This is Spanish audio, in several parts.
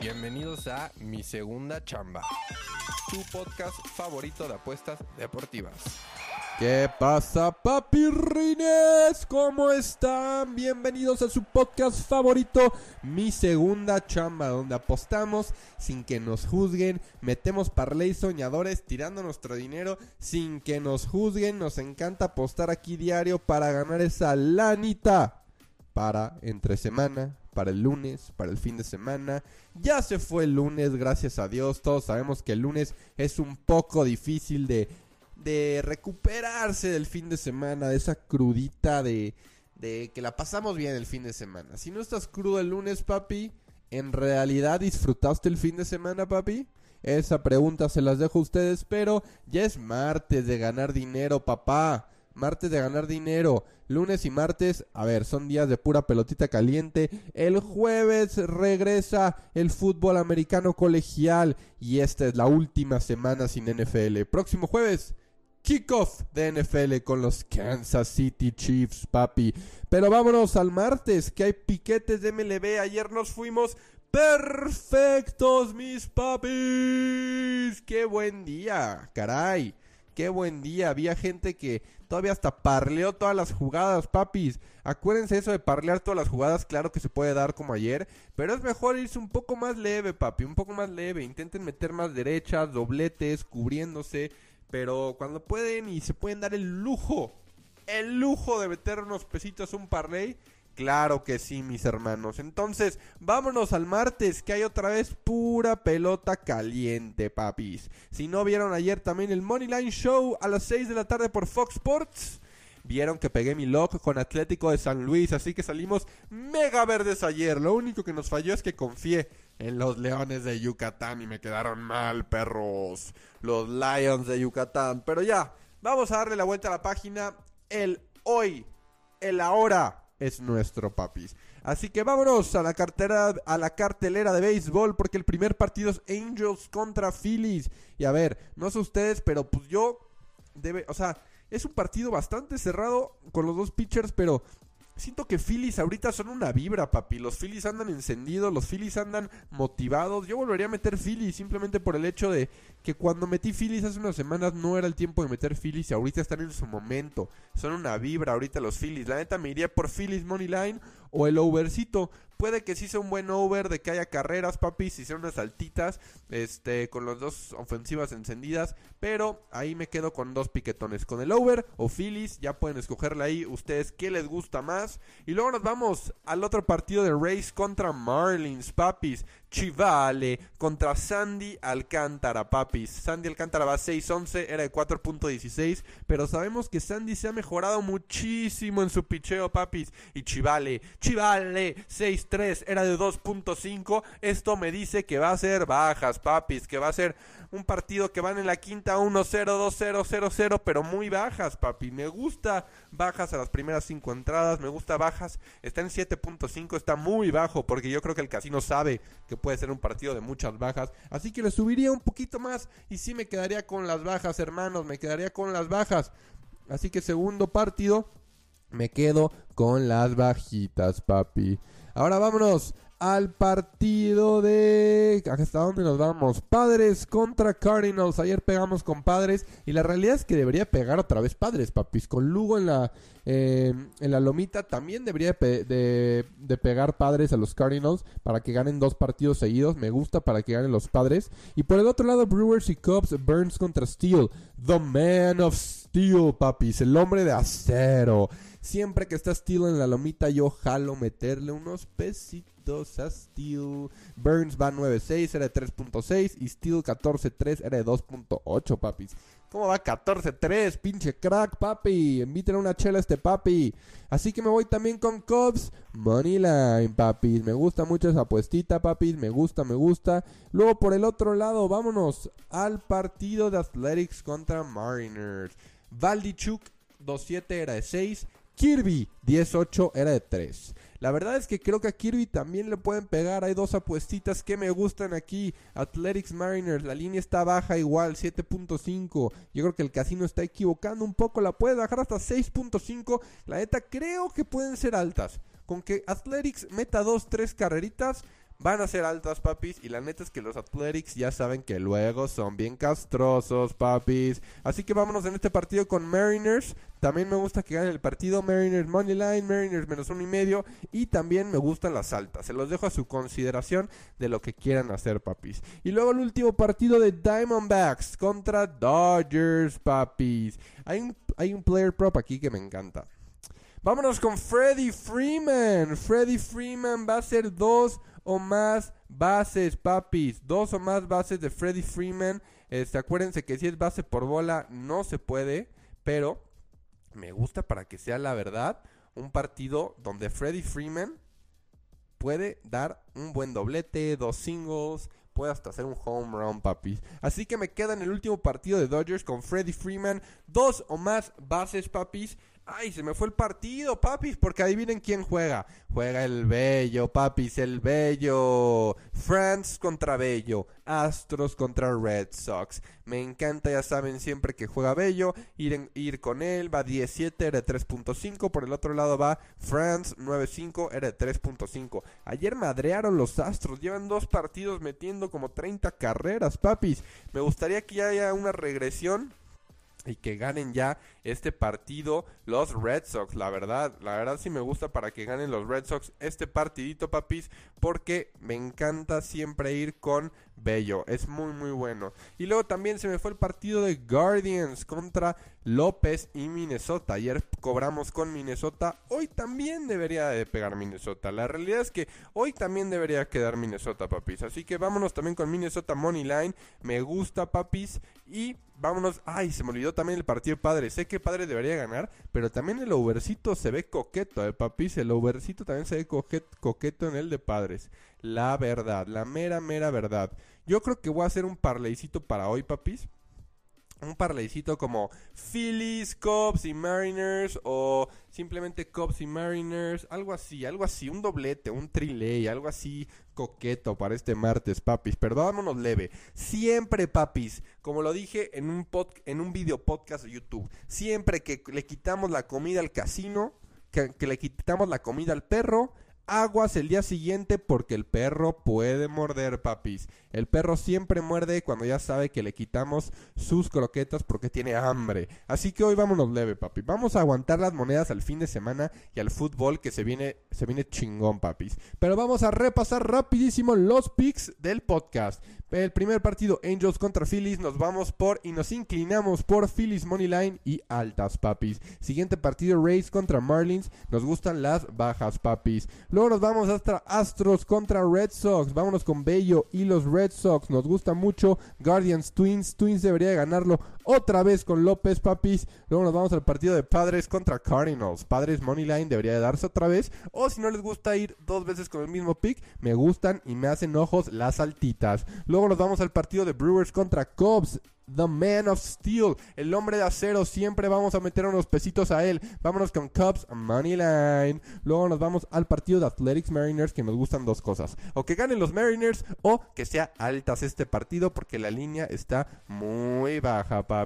Bienvenidos a Mi Segunda Chamba, tu podcast favorito de apuestas deportivas. ¿Qué pasa, papi Rines? ¿Cómo están? Bienvenidos a su podcast favorito, Mi Segunda Chamba, donde apostamos sin que nos juzguen, metemos parlay soñadores tirando nuestro dinero sin que nos juzguen. Nos encanta apostar aquí diario para ganar esa lanita para entre semana, para el lunes, para el fin de semana. Ya se fue el lunes, gracias a Dios. Todos sabemos que el lunes es un poco difícil de, de recuperarse del fin de semana, de esa crudita de, de que la pasamos bien el fin de semana. Si no estás crudo el lunes, papi, ¿en realidad disfrutaste el fin de semana, papi? Esa pregunta se las dejo a ustedes, pero ya es martes de ganar dinero, papá martes de ganar dinero, lunes y martes, a ver, son días de pura pelotita caliente. El jueves regresa el fútbol americano colegial y esta es la última semana sin NFL. Próximo jueves, kickoff de NFL con los Kansas City Chiefs, papi. Pero vámonos al martes, que hay piquetes de MLB. Ayer nos fuimos perfectos, mis papis. Qué buen día, caray. Qué buen día. Había gente que todavía hasta parleó todas las jugadas, papis. Acuérdense eso de parlear todas las jugadas, claro que se puede dar como ayer, pero es mejor irse un poco más leve, papi, un poco más leve. Intenten meter más derechas, dobletes, cubriéndose, pero cuando pueden y se pueden dar el lujo, el lujo de meter unos pesitos un parlay, Claro que sí, mis hermanos. Entonces, vámonos al martes, que hay otra vez pura pelota caliente, papis. Si no vieron ayer también el Moneyline Show a las 6 de la tarde por Fox Sports, vieron que pegué mi lock con Atlético de San Luis, así que salimos mega verdes ayer. Lo único que nos falló es que confié en los Leones de Yucatán y me quedaron mal, perros. Los Lions de Yucatán. Pero ya, vamos a darle la vuelta a la página. El hoy, el ahora es nuestro papis. Así que vámonos a la cartera, a la cartelera de béisbol, porque el primer partido es Angels contra Phillies. Y a ver, no sé ustedes, pero pues yo debe, o sea, es un partido bastante cerrado con los dos pitchers, pero Siento que Phillies ahorita son una vibra, papi. Los Phillies andan encendidos, los Phillies andan motivados. Yo volvería a meter Phillies simplemente por el hecho de que cuando metí Phillies hace unas semanas no era el tiempo de meter Phillies y ahorita están en su momento. Son una vibra ahorita los Phillies. La neta me iría por Phillies Money Line o el overcito. Puede que sí sea un buen over de que haya carreras, papi, si sean unas altitas, este, con las dos ofensivas encendidas, pero ahí me quedo con dos piquetones, con el over o Phillies, ya pueden escogerle ahí ustedes qué les gusta más. Y luego nos vamos al otro partido de Race contra Marlins, papis. Chivale contra Sandy Alcántara, papis. Sandy Alcántara va 6-11, era de 4.16, pero sabemos que Sandy se ha mejorado muchísimo en su picheo, papis. Y Chivale, Chivale 6-3, era de 2.5. Esto me dice que va a ser bajas, papis, que va a ser un partido que van en la quinta 1-0, 2-0, 0-0, pero muy bajas, papi. Me gusta bajas a las primeras cinco entradas, me gusta bajas. Está en 7.5, está muy bajo porque yo creo que el casino sabe que puede ser un partido de muchas bajas. Así que le subiría un poquito más y sí me quedaría con las bajas, hermanos, me quedaría con las bajas. Así que segundo partido, me quedo con las bajitas, papi. Ahora vámonos al partido de... ¿Hasta dónde nos vamos? Padres contra Cardinals. Ayer pegamos con Padres y la realidad es que debería pegar otra vez Padres, papis. Con Lugo en la, eh, en la lomita también debería de, de, pegar Padres a los Cardinals para que ganen dos partidos seguidos. Me gusta para que ganen los Padres. Y por el otro lado, Brewers y Cubs, Burns contra Steel. The Man of Steel, papis. El hombre de acero. Siempre que está Steel en la lomita, yo jalo meterle unos pesitos a Steel. Burns va 9.6, era de 3.6. Y Steel 14.3, era de 2.8, papis. ¿Cómo va 14-3? Pinche crack, papi. Inviten una chela a este papi. Así que me voy también con Cubs. Moneyline, papis. Me gusta mucho esa apuestita, papis. Me gusta, me gusta. Luego por el otro lado, vámonos al partido de Athletics contra Mariners. Valdichuk 2-7 era de 6. Kirby 10-8 era de 3. La verdad es que creo que a Kirby también le pueden pegar. Hay dos apuestitas que me gustan aquí. Athletics Mariners, la línea está baja igual, 7.5. Yo creo que el casino está equivocando un poco. La puede bajar hasta 6.5. La neta creo que pueden ser altas. Con que Athletics meta 2-3 carreritas van a ser altas, papis. Y la neta es que los Athletics ya saben que luego son bien castrosos, papis. Así que vámonos en este partido con Mariners. También me gusta que gane el partido Mariners Moneyline, Mariners menos uno y medio. Y también me gustan las altas. Se los dejo a su consideración de lo que quieran hacer, papis. Y luego el último partido de Diamondbacks contra Dodgers, papis. Hay un, hay un player prop aquí que me encanta. Vámonos con Freddy Freeman. Freddy Freeman va a ser dos o más bases, papis. Dos o más bases de Freddy Freeman. Este, acuérdense que si es base por bola no se puede, pero me gusta para que sea la verdad un partido donde Freddy Freeman puede dar un buen doblete, dos singles, puede hasta hacer un home run, papis. Así que me queda en el último partido de Dodgers con Freddy Freeman, dos o más bases, papis. Ay, se me fue el partido, papis, porque adivinen quién juega. Juega el Bello, papis, el Bello. France contra Bello. Astros contra Red Sox. Me encanta, ya saben, siempre que juega Bello, ir, ir con él. Va 17, era 3.5. Por el otro lado va France 9.5, era 3.5. Ayer madrearon los Astros. Llevan dos partidos metiendo como 30 carreras, papis. Me gustaría que haya una regresión y que ganen ya este partido los Red Sox, la verdad, la verdad sí me gusta para que ganen los Red Sox este partidito, papis, porque me encanta siempre ir con Bello, es muy muy bueno. Y luego también se me fue el partido de Guardians contra López y Minnesota. Ayer cobramos con Minnesota, hoy también debería de pegar Minnesota. La realidad es que hoy también debería quedar Minnesota, papis. Así que vámonos también con Minnesota Money Line, me gusta, papis, y vámonos, ay, se me olvidó también el partido padre. Sé que padre debería ganar, pero también el overcito se ve coqueto, eh, papis. El overcito también se ve coqueto en el de padres. La verdad, la mera, mera verdad. Yo creo que voy a hacer un parleycito para hoy, papis un parleycito como Phillies, Cubs y Mariners o simplemente Cubs y Mariners, algo así, algo así, un doblete, un triley, algo así coqueto para este martes, papis. Pero vámonos leve. Siempre, papis, como lo dije en un pod, en un video podcast de YouTube, siempre que le quitamos la comida al casino, que le quitamos la comida al perro, aguas el día siguiente porque el perro puede morder, papis. El perro siempre muerde cuando ya sabe que le quitamos sus croquetas porque tiene hambre. Así que hoy vámonos leve, papi. Vamos a aguantar las monedas al fin de semana y al fútbol que se viene, se viene chingón, papis. Pero vamos a repasar rapidísimo los picks del podcast. El primer partido, Angels contra Phillies, nos vamos por y nos inclinamos por Phillies Moneyline y altas, papis. Siguiente partido, Rays contra Marlins, nos gustan las bajas, papis. Nos vamos hasta Astros contra Red Sox. Vámonos con Bello y los Red Sox. Nos gusta mucho. Guardians Twins. Twins debería ganarlo otra vez con López Papis. Luego nos vamos al partido de Padres contra Cardinals. Padres Moneyline debería de darse otra vez. O si no les gusta ir dos veces con el mismo pick, me gustan y me hacen ojos las altitas. Luego nos vamos al partido de Brewers contra Cubs. The Man of Steel, el hombre de acero. Siempre vamos a meter unos pesitos a él. Vámonos con Cubs Moneyline. Luego nos vamos al partido de Athletics Mariners, que nos gustan dos cosas: o que ganen los Mariners, o que sea altas este partido, porque la línea está muy baja, papis.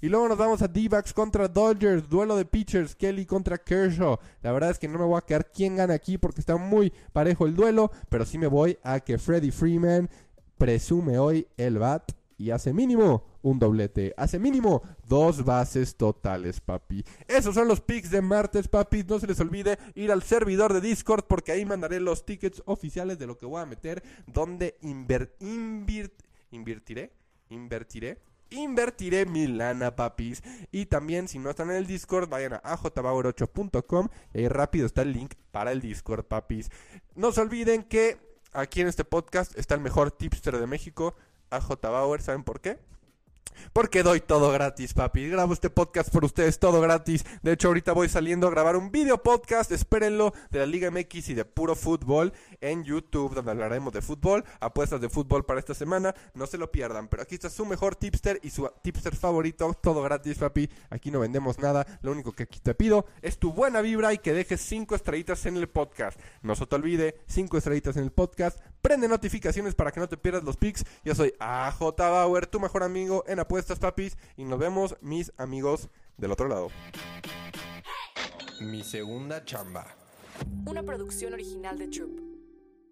Y luego nos vamos a D-backs contra Dodgers, duelo de pitchers, Kelly contra Kershaw. La verdad es que no me voy a quedar quién gana aquí, porque está muy parejo el duelo, pero sí me voy a que Freddie Freeman presume hoy el bat y hace mínimo un doblete. Hace mínimo dos bases totales, papi. Esos son los picks de martes, papi. No se les olvide ir al servidor de Discord porque ahí mandaré los tickets oficiales de lo que voy a meter. Donde invertiré. Invertiré. Invertiré mi lana, papis. Y también, si no están en el Discord, vayan a ajbauer8.com y ahí rápido está el link para el Discord, papis. No se olviden que aquí en este podcast está el mejor tipster de México, AJ Bauer. ¿Saben por qué? Porque doy todo gratis, papi. Grabo este podcast por ustedes, todo gratis. De hecho, ahorita voy saliendo a grabar un video podcast, espérenlo, de la Liga MX y de puro fútbol en YouTube, donde hablaremos de fútbol, apuestas de fútbol para esta semana. No se lo pierdan. Pero aquí está su mejor tipster y su tipster favorito, todo gratis, papi. Aquí no vendemos nada. Lo único que aquí te pido es tu buena vibra y que dejes cinco estrellitas en el podcast. No se te olvide, cinco estrellitas en el podcast. Prende notificaciones para que no te pierdas los pics. Yo soy AJ Bauer, tu mejor amigo en apuestas, papis. Y nos vemos, mis amigos del otro lado. Mi segunda chamba. Una producción original de Troop.